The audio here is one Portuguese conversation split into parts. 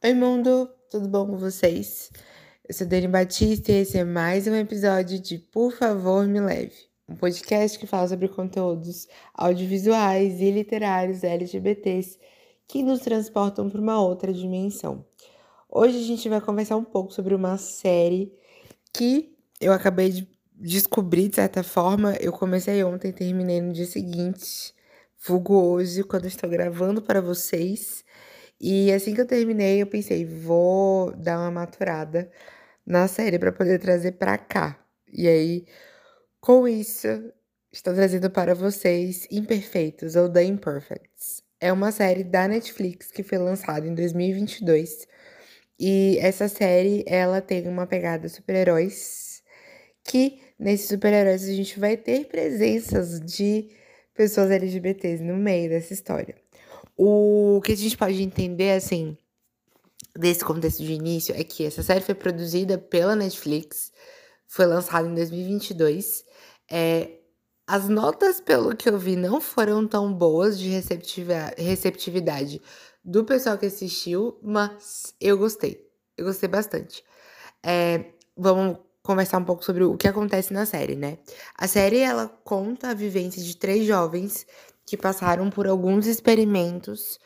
Oi, mundo, tudo bom com vocês? Eu sou Dani Batista e esse é mais um episódio de Por Favor Me Leve, um podcast que fala sobre conteúdos audiovisuais e literários LGBTs que nos transportam para uma outra dimensão. Hoje a gente vai conversar um pouco sobre uma série que eu acabei de descobrir de certa forma. Eu comecei ontem, terminei no dia seguinte, vulgo hoje, quando estou gravando para vocês. E assim que eu terminei, eu pensei, vou dar uma maturada na série para poder trazer para cá. E aí, com isso, estou trazendo para vocês Imperfeitos ou The Imperfects. É uma série da Netflix que foi lançada em 2022. E essa série, ela tem uma pegada super-heróis que nesses super-heróis a gente vai ter presenças de pessoas LGBTs no meio dessa história. O que a gente pode entender, assim, desse contexto de início é que essa série foi produzida pela Netflix, foi lançada em 2022. É, as notas, pelo que eu vi, não foram tão boas de receptividade do pessoal que assistiu, mas eu gostei. Eu gostei bastante. É, vamos conversar um pouco sobre o que acontece na série, né? A série ela conta a vivência de três jovens que passaram por alguns experimentos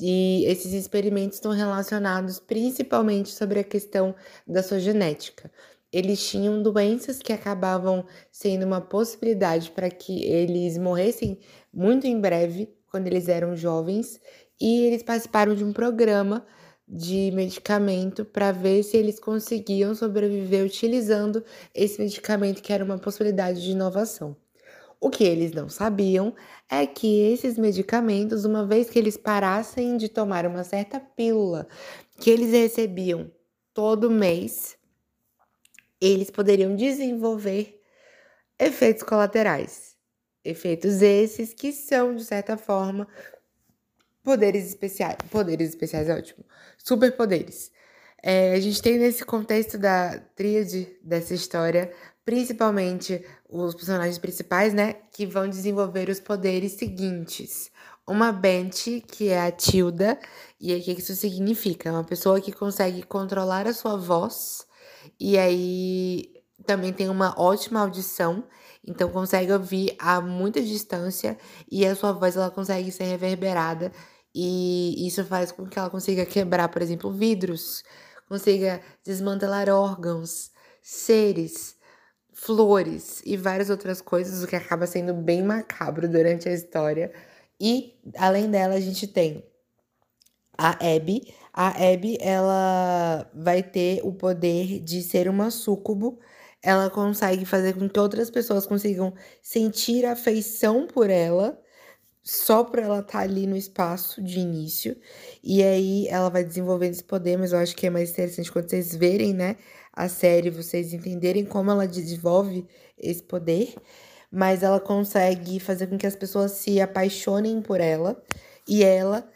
e esses experimentos estão relacionados principalmente sobre a questão da sua genética. Eles tinham doenças que acabavam sendo uma possibilidade para que eles morressem muito em breve, quando eles eram jovens, e eles participaram de um programa de medicamento para ver se eles conseguiam sobreviver utilizando esse medicamento, que era uma possibilidade de inovação. O que eles não sabiam é que esses medicamentos, uma vez que eles parassem de tomar uma certa pílula que eles recebiam todo mês, eles poderiam desenvolver efeitos colaterais. Efeitos esses que são, de certa forma, poderes especiais. Poderes especiais é ótimo. Superpoderes. É, a gente tem nesse contexto da tríade dessa história principalmente os personagens principais, né, que vão desenvolver os poderes seguintes. Uma Bench, que é a Tilda, e o que isso significa? É uma pessoa que consegue controlar a sua voz, e aí também tem uma ótima audição, então consegue ouvir a muita distância, e a sua voz ela consegue ser reverberada, e isso faz com que ela consiga quebrar, por exemplo, vidros, consiga desmantelar órgãos, seres, flores e várias outras coisas, o que acaba sendo bem macabro durante a história. E além dela, a gente tem a Abby. A Abby, ela vai ter o poder de ser uma súcubo. Ela consegue fazer com que outras pessoas consigam sentir afeição por ela, só por ela estar tá ali no espaço de início. E aí ela vai desenvolvendo esse poder, mas eu acho que é mais interessante quando vocês verem, né? a série, vocês entenderem como ela desenvolve esse poder, mas ela consegue fazer com que as pessoas se apaixonem por ela e ela,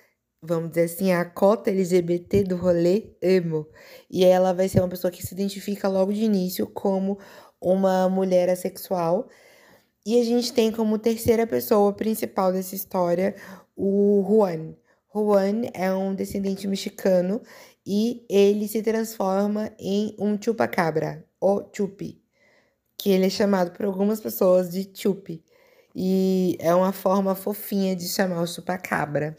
vamos dizer assim, a cota LGBT do rolê emo. E ela vai ser uma pessoa que se identifica logo de início como uma mulher assexual. E a gente tem como terceira pessoa principal dessa história o Juan. Juan é um descendente mexicano e ele se transforma em um chupacabra, ou chupi, que ele é chamado por algumas pessoas de chupi. E é uma forma fofinha de chamar o chupacabra.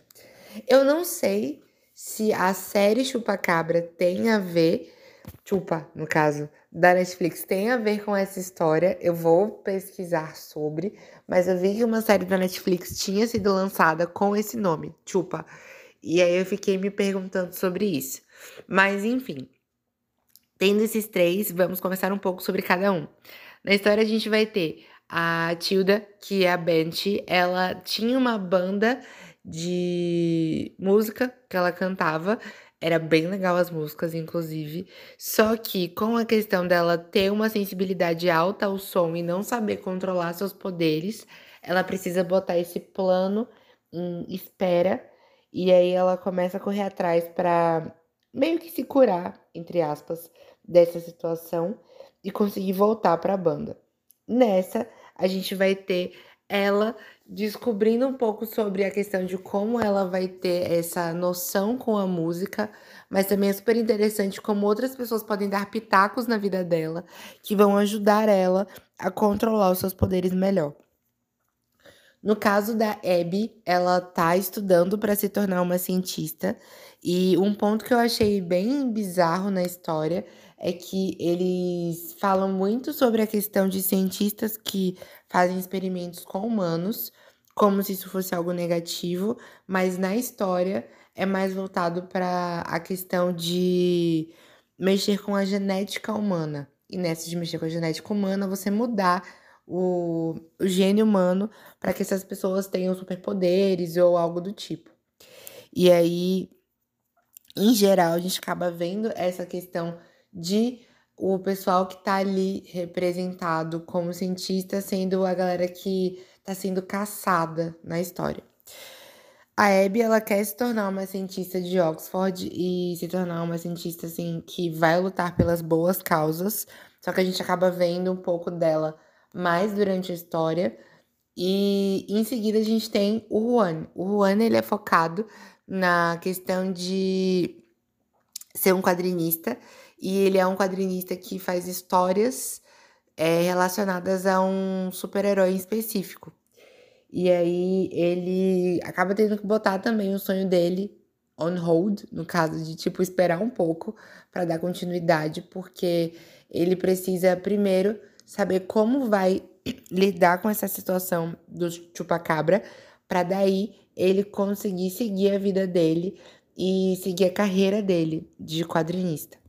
Eu não sei se a série Chupacabra tem a ver, Chupa, no caso, da Netflix, tem a ver com essa história. Eu vou pesquisar sobre, mas eu vi que uma série da Netflix tinha sido lançada com esse nome, Chupa. E aí eu fiquei me perguntando sobre isso. Mas enfim, tendo esses três, vamos conversar um pouco sobre cada um. Na história a gente vai ter a Tilda, que é a Bench, ela tinha uma banda de música que ela cantava. Era bem legal as músicas, inclusive. Só que com a questão dela ter uma sensibilidade alta ao som e não saber controlar seus poderes, ela precisa botar esse plano em espera e aí ela começa a correr atrás para meio que se curar, entre aspas, dessa situação e conseguir voltar para a banda. Nessa, a gente vai ter ela descobrindo um pouco sobre a questão de como ela vai ter essa noção com a música, mas também é super interessante como outras pessoas podem dar pitacos na vida dela que vão ajudar ela a controlar os seus poderes melhor. No caso da Abby, ela tá estudando para se tornar uma cientista, e um ponto que eu achei bem bizarro na história é que eles falam muito sobre a questão de cientistas que fazem experimentos com humanos, como se isso fosse algo negativo, mas na história é mais voltado para a questão de mexer com a genética humana. E nessa de mexer com a genética humana, você mudar o, o gene humano para que essas pessoas tenham superpoderes ou algo do tipo. E aí, em geral, a gente acaba vendo essa questão de o pessoal que está ali representado como cientista sendo a galera que está sendo caçada na história. A Abby, ela quer se tornar uma cientista de Oxford e se tornar uma cientista, assim, que vai lutar pelas boas causas. Só que a gente acaba vendo um pouco dela mais durante a história. E em seguida a gente tem o Juan. O Juan, ele é focado na questão de ser um quadrinista e ele é um quadrinista que faz histórias é, relacionadas a um super-herói específico. E aí ele acaba tendo que botar também o sonho dele on hold, no caso de tipo esperar um pouco para dar continuidade, porque ele precisa primeiro saber como vai lidar com essa situação do chupacabra, para daí ele conseguir seguir a vida dele e seguir a carreira dele de quadrinista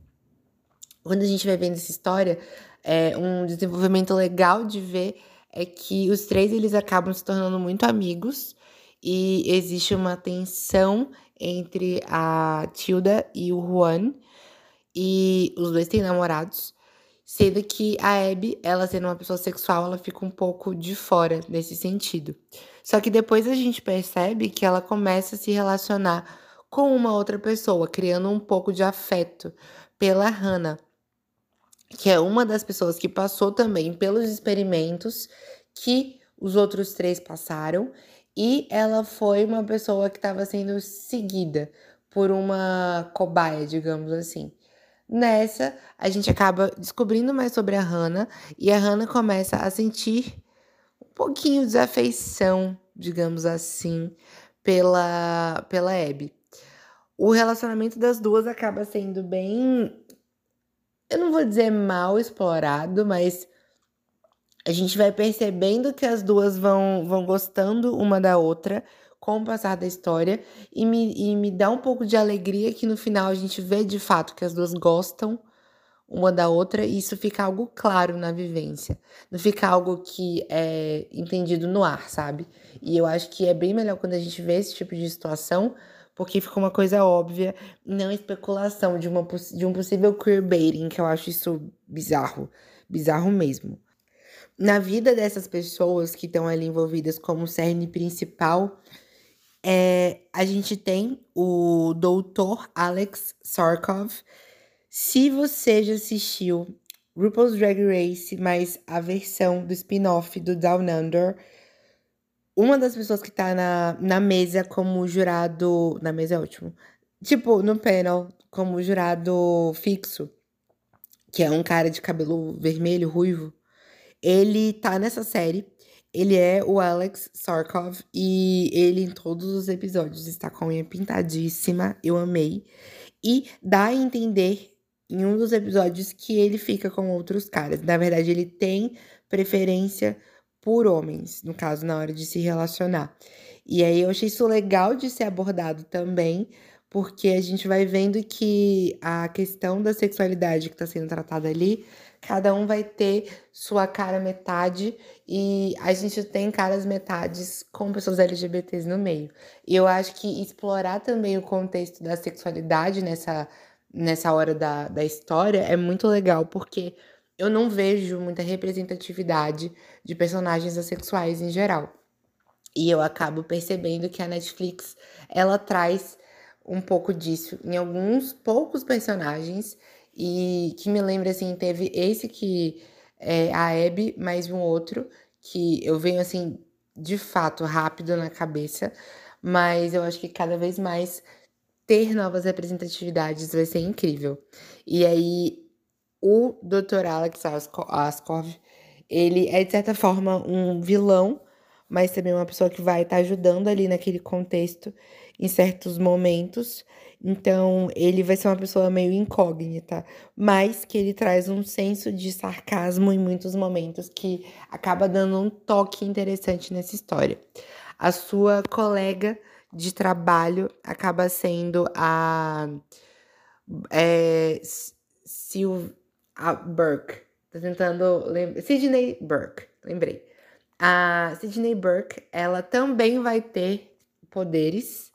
quando a gente vai vendo essa história, é um desenvolvimento legal de ver é que os três eles acabam se tornando muito amigos e existe uma tensão entre a Tilda e o Juan e os dois têm namorados, sendo que a Abby, ela sendo uma pessoa sexual, ela fica um pouco de fora nesse sentido. Só que depois a gente percebe que ela começa a se relacionar com uma outra pessoa, criando um pouco de afeto pela Hannah que é uma das pessoas que passou também pelos experimentos que os outros três passaram, e ela foi uma pessoa que estava sendo seguida por uma cobaia, digamos assim. Nessa, a gente acaba descobrindo mais sobre a Hannah e a Hannah começa a sentir pouquinho de afeição, digamos assim, pela, pela Abby. O relacionamento das duas acaba sendo bem eu não vou dizer mal explorado, mas a gente vai percebendo que as duas vão, vão gostando uma da outra com o passar da história e me, e me dá um pouco de alegria que no final a gente vê de fato que as duas gostam uma da outra e isso fica algo claro na vivência. Não fica algo que é entendido no ar, sabe? E eu acho que é bem melhor quando a gente vê esse tipo de situação, porque ficou uma coisa óbvia, não especulação de, uma, de um possível queerbaiting, que eu acho isso bizarro, bizarro mesmo. Na vida dessas pessoas que estão ali envolvidas como cerne principal, é, a gente tem o doutor Alex Sarkov. Se você já assistiu RuPaul's Drag Race, mas a versão do spin-off do Down Under, uma das pessoas que tá na, na mesa como jurado. Na mesa é ótimo. Tipo, no panel, como jurado fixo, que é um cara de cabelo vermelho, ruivo. Ele tá nessa série. Ele é o Alex Sarkov e ele em todos os episódios está com a unha pintadíssima. Eu amei. E dá a entender em um dos episódios que ele fica com outros caras. Na verdade, ele tem preferência por homens, no caso, na hora de se relacionar. E aí eu achei isso legal de ser abordado também, porque a gente vai vendo que a questão da sexualidade que está sendo tratada ali, cada um vai ter sua cara metade e a gente tem caras metades com pessoas LGBTs no meio. E eu acho que explorar também o contexto da sexualidade nessa, nessa hora da, da história é muito legal, porque eu não vejo muita representatividade de personagens assexuais em geral. E eu acabo percebendo que a Netflix, ela traz um pouco disso em alguns poucos personagens e que me lembra assim, teve esse que é a Abby, mais um outro que eu venho assim de fato rápido na cabeça, mas eu acho que cada vez mais ter novas representatividades vai ser incrível. E aí, o Dr. Alex Askov, ele é de certa forma um vilão, mas também uma pessoa que vai estar tá ajudando ali naquele contexto em certos momentos. Então, ele vai ser uma pessoa meio incógnita, mas que ele traz um senso de sarcasmo em muitos momentos que acaba dando um toque interessante nessa história. A sua colega de trabalho acaba sendo a é, Sil a Burke. Tô tentando lembrar. Sidney Burke, lembrei. A Sidney Burke, ela também vai ter poderes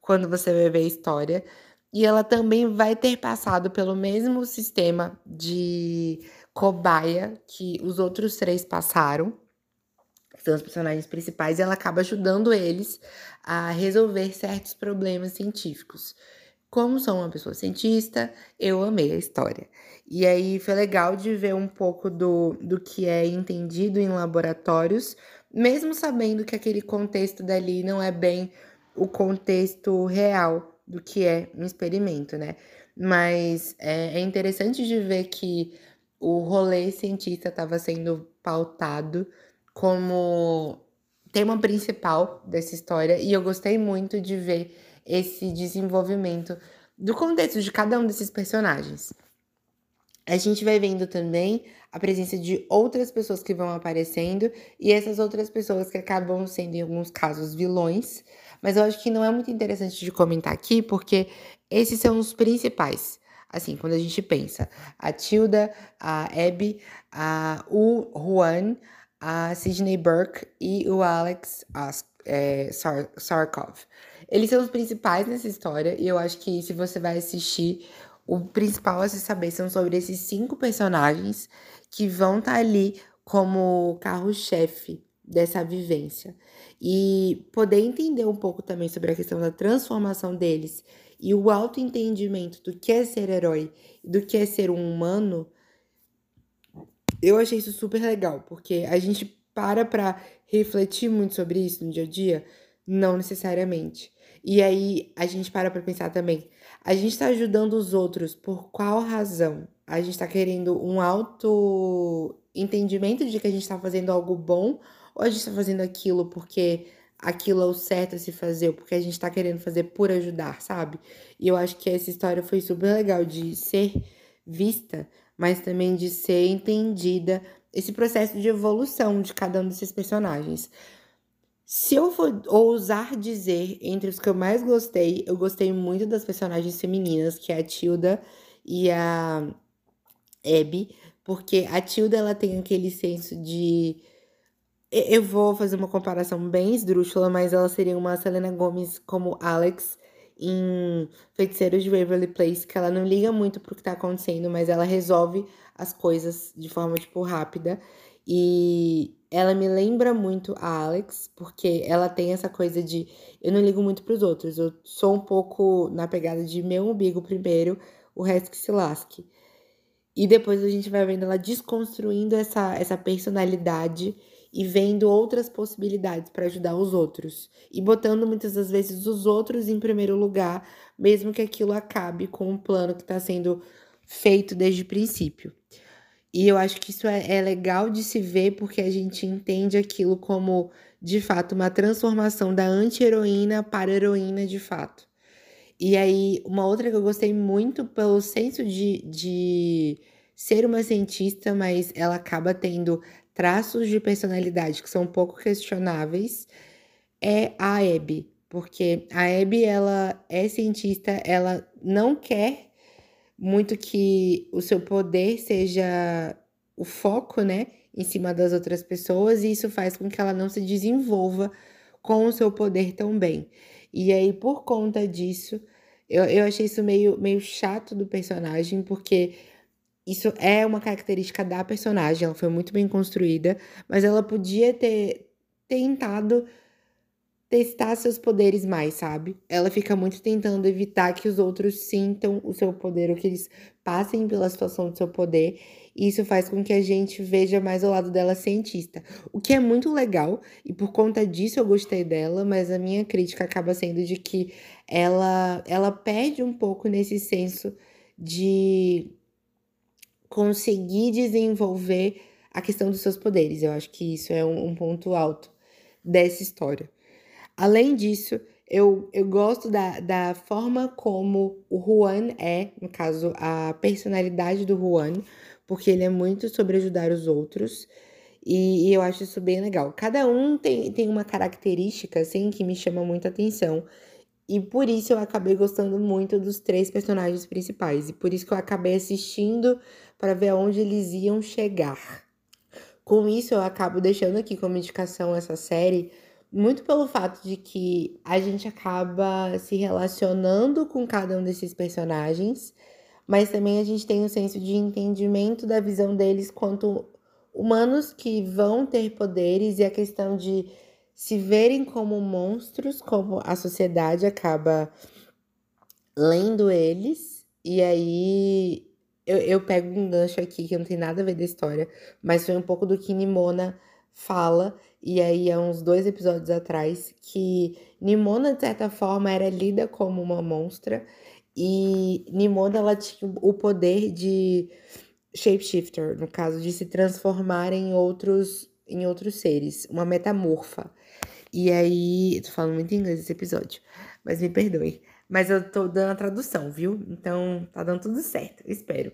quando você vai ver a história. E ela também vai ter passado pelo mesmo sistema de cobaia que os outros três passaram, que são os personagens principais, ela acaba ajudando eles a resolver certos problemas científicos. Como sou uma pessoa cientista, eu amei a história. E aí foi legal de ver um pouco do, do que é entendido em laboratórios, mesmo sabendo que aquele contexto dali não é bem o contexto real do que é um experimento, né? Mas é, é interessante de ver que o rolê cientista estava sendo pautado como tema principal dessa história e eu gostei muito de ver esse desenvolvimento do contexto de cada um desses personagens. A gente vai vendo também a presença de outras pessoas que vão aparecendo e essas outras pessoas que acabam sendo, em alguns casos, vilões. Mas eu acho que não é muito interessante de comentar aqui, porque esses são os principais. Assim, quando a gente pensa a Tilda, a Abby, a, o Juan, a Sidney Burke e o Alex é, Sar Sarkov. Eles são os principais nessa história e eu acho que se você vai assistir, o principal a se saber são sobre esses cinco personagens que vão estar tá ali como carro-chefe dessa vivência. E poder entender um pouco também sobre a questão da transformação deles e o autoentendimento do que é ser herói do que é ser um humano, eu achei isso super legal, porque a gente para pra refletir muito sobre isso no dia a dia? Não necessariamente. E aí a gente para pra pensar também, a gente tá ajudando os outros por qual razão? A gente tá querendo um auto entendimento de que a gente tá fazendo algo bom ou a gente tá fazendo aquilo porque aquilo é o certo a se fazer, ou porque a gente tá querendo fazer por ajudar, sabe? E eu acho que essa história foi super legal de ser vista, mas também de ser entendida esse processo de evolução de cada um desses personagens. Se eu for ousar dizer entre os que eu mais gostei, eu gostei muito das personagens femininas, que é a Tilda e a Abby, porque a Tilda ela tem aquele senso de eu vou fazer uma comparação bem esdrúxula, mas ela seria uma Selena Gomez como Alex em Feiticeiros de Waverly Place, que ela não liga muito pro que tá acontecendo, mas ela resolve as coisas de forma, tipo, rápida. E ela me lembra muito a Alex, porque ela tem essa coisa de eu não ligo muito pros outros, eu sou um pouco na pegada de meu umbigo primeiro, o resto que se lasque. E depois a gente vai vendo ela desconstruindo essa, essa personalidade e vendo outras possibilidades para ajudar os outros. E botando muitas das vezes os outros em primeiro lugar, mesmo que aquilo acabe com um plano que está sendo feito desde o princípio. E eu acho que isso é, é legal de se ver porque a gente entende aquilo como, de fato, uma transformação da anti-heroína para heroína de fato. E aí, uma outra que eu gostei muito pelo senso de, de ser uma cientista, mas ela acaba tendo traços de personalidade que são um pouco questionáveis, é a Abby. Porque a Abby, ela é cientista, ela não quer muito que o seu poder seja o foco, né, em cima das outras pessoas, e isso faz com que ela não se desenvolva com o seu poder tão bem. E aí, por conta disso, eu, eu achei isso meio, meio chato do personagem, porque isso é uma característica da personagem, ela foi muito bem construída, mas ela podia ter tentado testar seus poderes mais, sabe? Ela fica muito tentando evitar que os outros sintam o seu poder, ou que eles passem pela situação do seu poder. E isso faz com que a gente veja mais o lado dela cientista. O que é muito legal, e por conta disso eu gostei dela, mas a minha crítica acaba sendo de que ela, ela perde um pouco nesse senso de conseguir desenvolver a questão dos seus poderes. Eu acho que isso é um, um ponto alto dessa história. Além disso, eu, eu gosto da, da forma como o Juan é, no caso, a personalidade do Juan, porque ele é muito sobre ajudar os outros. E, e, eu acho isso bem legal. Cada um tem, tem uma característica, assim, que me chama muita atenção. E por isso eu acabei gostando muito dos três personagens principais. E por isso que eu acabei assistindo para ver aonde eles iam chegar. Com isso, eu acabo deixando aqui como indicação essa série, muito pelo fato de que a gente acaba se relacionando com cada um desses personagens, mas também a gente tem um senso de entendimento da visão deles quanto humanos que vão ter poderes e a questão de se verem como monstros, como a sociedade acaba lendo eles, e aí eu, eu pego um gancho aqui que não tem nada a ver da história, mas foi um pouco do que Nimona fala, e aí há uns dois episódios atrás, que Nimona, de certa forma, era lida como uma monstra, e Nimona ela tinha o poder de shapeshifter, no caso, de se transformar em outros, em outros seres, uma metamorfa. E aí, tô falando muito inglês esse episódio, mas me perdoe. Mas eu tô dando a tradução, viu? Então tá dando tudo certo, espero.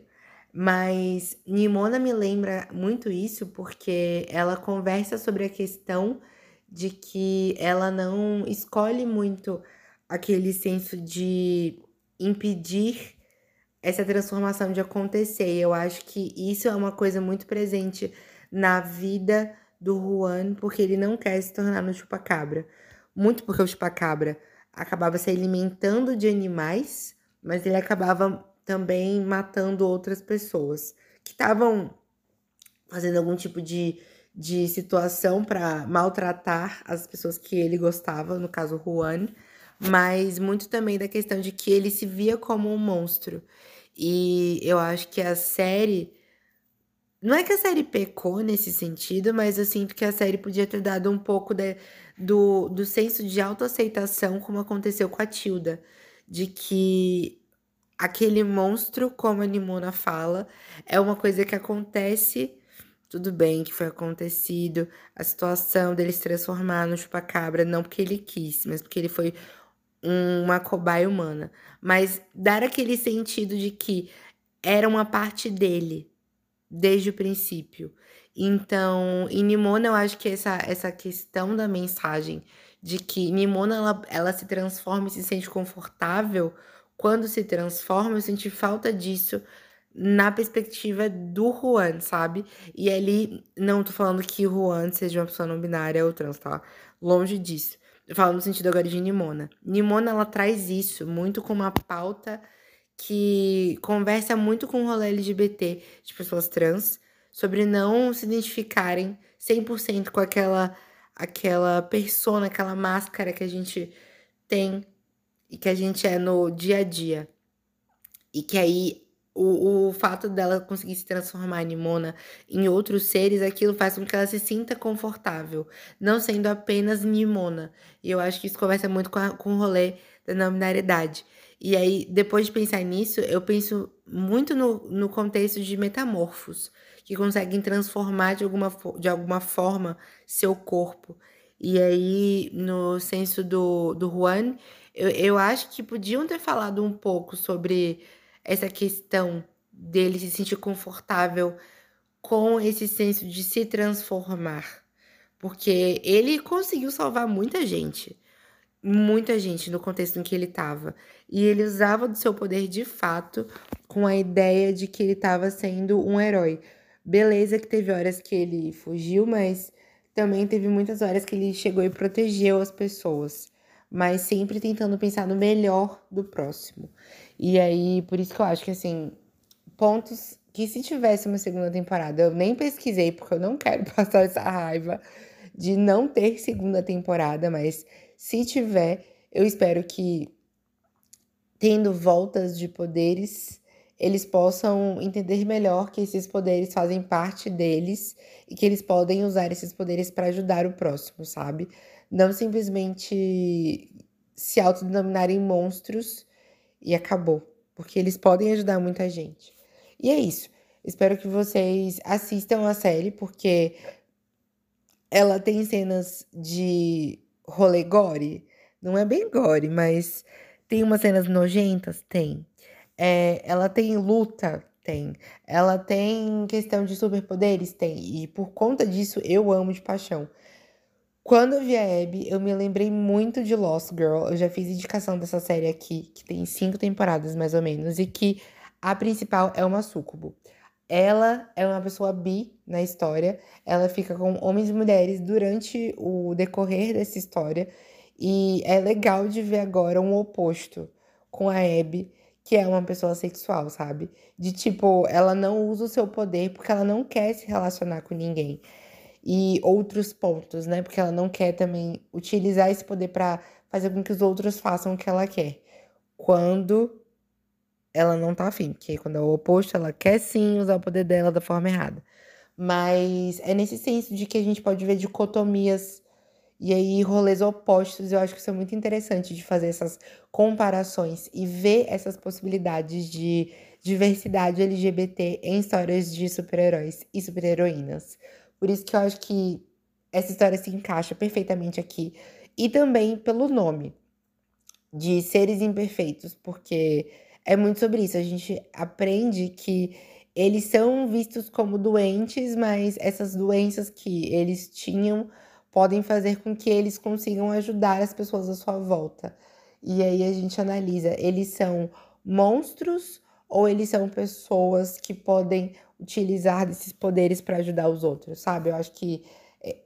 Mas Nimona me lembra muito isso porque ela conversa sobre a questão de que ela não escolhe muito aquele senso de impedir essa transformação de acontecer. Eu acho que isso é uma coisa muito presente na vida do Juan, porque ele não quer se tornar no chupacabra. Muito porque o chupacabra acabava se alimentando de animais, mas ele acabava também matando outras pessoas que estavam fazendo algum tipo de, de situação para maltratar as pessoas que ele gostava, no caso Juan, mas muito também da questão de que ele se via como um monstro. E eu acho que a série. Não é que a série pecou nesse sentido, mas eu sinto que a série podia ter dado um pouco de, do, do senso de autoaceitação, como aconteceu com a Tilda. De que aquele monstro, como a Nimona fala, é uma coisa que acontece. Tudo bem que foi acontecido, a situação dele se transformar no chupacabra, não porque ele quis, mas porque ele foi uma cobaia humana. Mas dar aquele sentido de que era uma parte dele, desde o princípio. Então, em Nimona, eu acho que essa, essa questão da mensagem de que Nimona ela, ela se transforma e se sente confortável quando se transforma, eu senti falta disso na perspectiva do Juan, sabe? E ali, não tô falando que o Juan seja uma pessoa não binária ou trans, tá? Longe disso. Eu falo no sentido agora de Nimona. Nimona, ela traz isso muito com uma pauta que conversa muito com o rolê LGBT de pessoas trans, sobre não se identificarem 100% com aquela aquela persona, aquela máscara que a gente tem e que a gente é no dia a dia. E que aí o, o fato dela conseguir se transformar em Mona em outros seres, aquilo faz com que ela se sinta confortável, não sendo apenas Nimona. E eu acho que isso conversa muito com, a, com o rolê da nominalidade. E aí, depois de pensar nisso, eu penso muito no, no contexto de metamorfos, que conseguem transformar de alguma, de alguma forma seu corpo. E aí, no senso do, do Juan, eu, eu acho que podiam ter falado um pouco sobre essa questão dele se sentir confortável com esse senso de se transformar. Porque ele conseguiu salvar muita gente. Muita gente no contexto em que ele estava. E ele usava do seu poder de fato com a ideia de que ele estava sendo um herói. Beleza que teve horas que ele fugiu, mas também teve muitas horas que ele chegou e protegeu as pessoas mas sempre tentando pensar no melhor do próximo. E aí, por isso que eu acho que, assim, pontos que se tivesse uma segunda temporada, eu nem pesquisei, porque eu não quero passar essa raiva de não ter segunda temporada, mas Se tiver, eu espero que, tendo voltas de poderes, eles possam entender melhor que esses poderes fazem parte deles e que eles podem usar esses poderes para ajudar o próximo, sabe? Não simplesmente se autodenominarem monstros e acabou, porque eles podem ajudar muita gente. E é isso. Espero que vocês assistam a série, porque ela tem cenas de rolê gore. Não é bem gore, mas tem umas cenas nojentas? Tem. É, ela tem luta? Tem. Ela tem questão de superpoderes? Tem. E por conta disso, eu amo de paixão. Quando eu vi a Abby, eu me lembrei muito de Lost Girl. Eu já fiz indicação dessa série aqui, que tem cinco temporadas mais ou menos, e que a principal é uma súcubo. Ela é uma pessoa bi na história. Ela fica com homens e mulheres durante o decorrer dessa história. E é legal de ver agora um oposto com a Abby, que é uma pessoa sexual, sabe? De tipo, ela não usa o seu poder porque ela não quer se relacionar com ninguém. E outros pontos, né? Porque ela não quer também utilizar esse poder para fazer com que os outros façam o que ela quer. Quando ela não tá afim, porque quando é o oposto, ela quer sim usar o poder dela da forma errada. Mas é nesse senso de que a gente pode ver dicotomias e aí rolês opostos. Eu acho que isso é muito interessante de fazer essas comparações e ver essas possibilidades de diversidade LGBT em histórias de super-heróis e super-heroínas. Por isso que eu acho que essa história se encaixa perfeitamente aqui. E também pelo nome de seres imperfeitos, porque é muito sobre isso. A gente aprende que eles são vistos como doentes, mas essas doenças que eles tinham podem fazer com que eles consigam ajudar as pessoas à sua volta. E aí a gente analisa, eles são monstros ou eles são pessoas que podem utilizar desses poderes para ajudar os outros, sabe? Eu acho que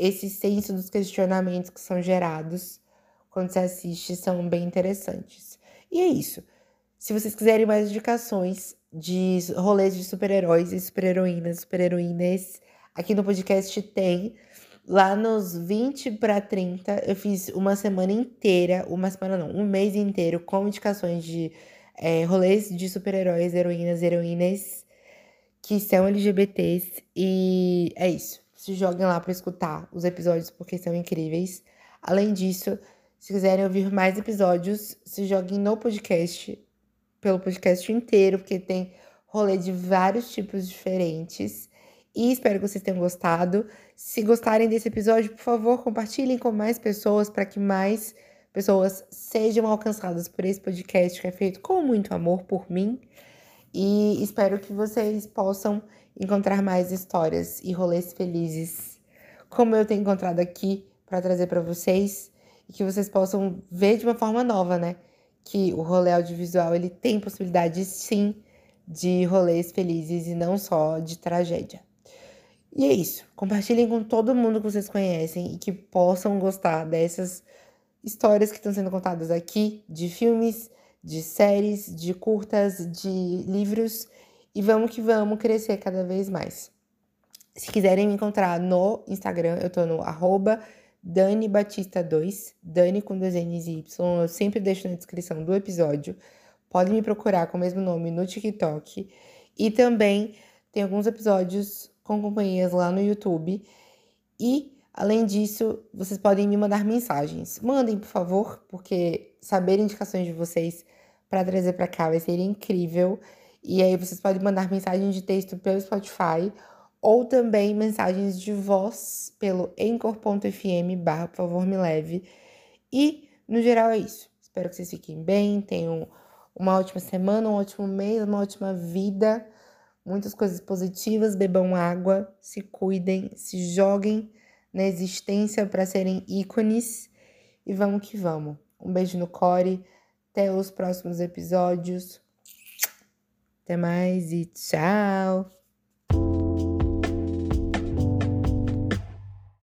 esse senso dos questionamentos que são gerados quando você assiste são bem interessantes. E é isso. Se vocês quiserem mais indicações de rolês de super-heróis e super-heroínas, super-heroínas, aqui no podcast tem. Lá nos 20 para 30, eu fiz uma semana inteira, uma semana não, um mês inteiro, com indicações de é, rolês de super-heróis, heroínas, heroínas que são LGBTs. E é isso. Se joguem lá para escutar os episódios porque são incríveis. Além disso, se quiserem ouvir mais episódios, se joguem no podcast pelo podcast inteiro, porque tem rolê de vários tipos diferentes. E espero que vocês tenham gostado. Se gostarem desse episódio, por favor, compartilhem com mais pessoas para que mais pessoas sejam alcançadas por esse podcast que é feito com muito amor por mim. E espero que vocês possam encontrar mais histórias e rolês felizes, como eu tenho encontrado aqui para trazer para vocês, e que vocês possam ver de uma forma nova, né? Que o rolê audiovisual ele tem possibilidade sim de rolês felizes e não só de tragédia. E é isso. Compartilhem com todo mundo que vocês conhecem e que possam gostar dessas histórias que estão sendo contadas aqui, de filmes, de séries, de curtas, de livros. E vamos que vamos crescer cada vez mais. Se quiserem me encontrar no Instagram, eu tô no arroba Dani Batista 2, Dani com dois N's e Y, eu sempre deixo na descrição do episódio. Podem me procurar com o mesmo nome no TikTok. E também tem alguns episódios com companhias lá no YouTube. E, além disso, vocês podem me mandar mensagens. Mandem, por favor, porque saber indicações de vocês para trazer para cá vai ser incrível. E aí vocês podem mandar mensagem de texto pelo Spotify ou também mensagens de voz pelo encor.fm barra por favor me leve. E no geral é isso. Espero que vocês fiquem bem, tenham uma ótima semana, um ótimo mês, uma ótima vida, muitas coisas positivas, bebam água, se cuidem, se joguem na existência para serem ícones e vamos que vamos. Um beijo no core, até os próximos episódios. Até mais e tchau!